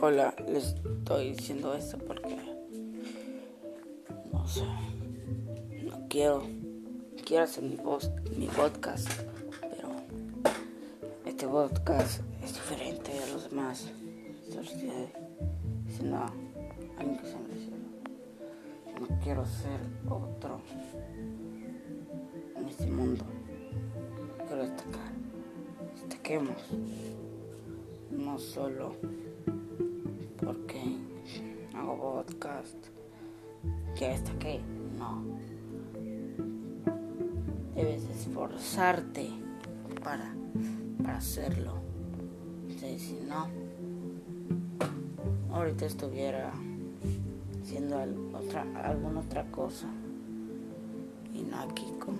Hola, les estoy diciendo esto porque no sé, no quiero, quiero hacer mi, voz, mi podcast, pero este podcast es diferente a los demás. Estoy diciendo a alguien que se me No quiero ser otro en este mundo. Quiero destacar, destaquemos, no solo porque hago podcast. Que hasta que no. Debes esforzarte para para hacerlo. Si no. Ahorita estuviera haciendo alguna otra cosa. Y no aquí con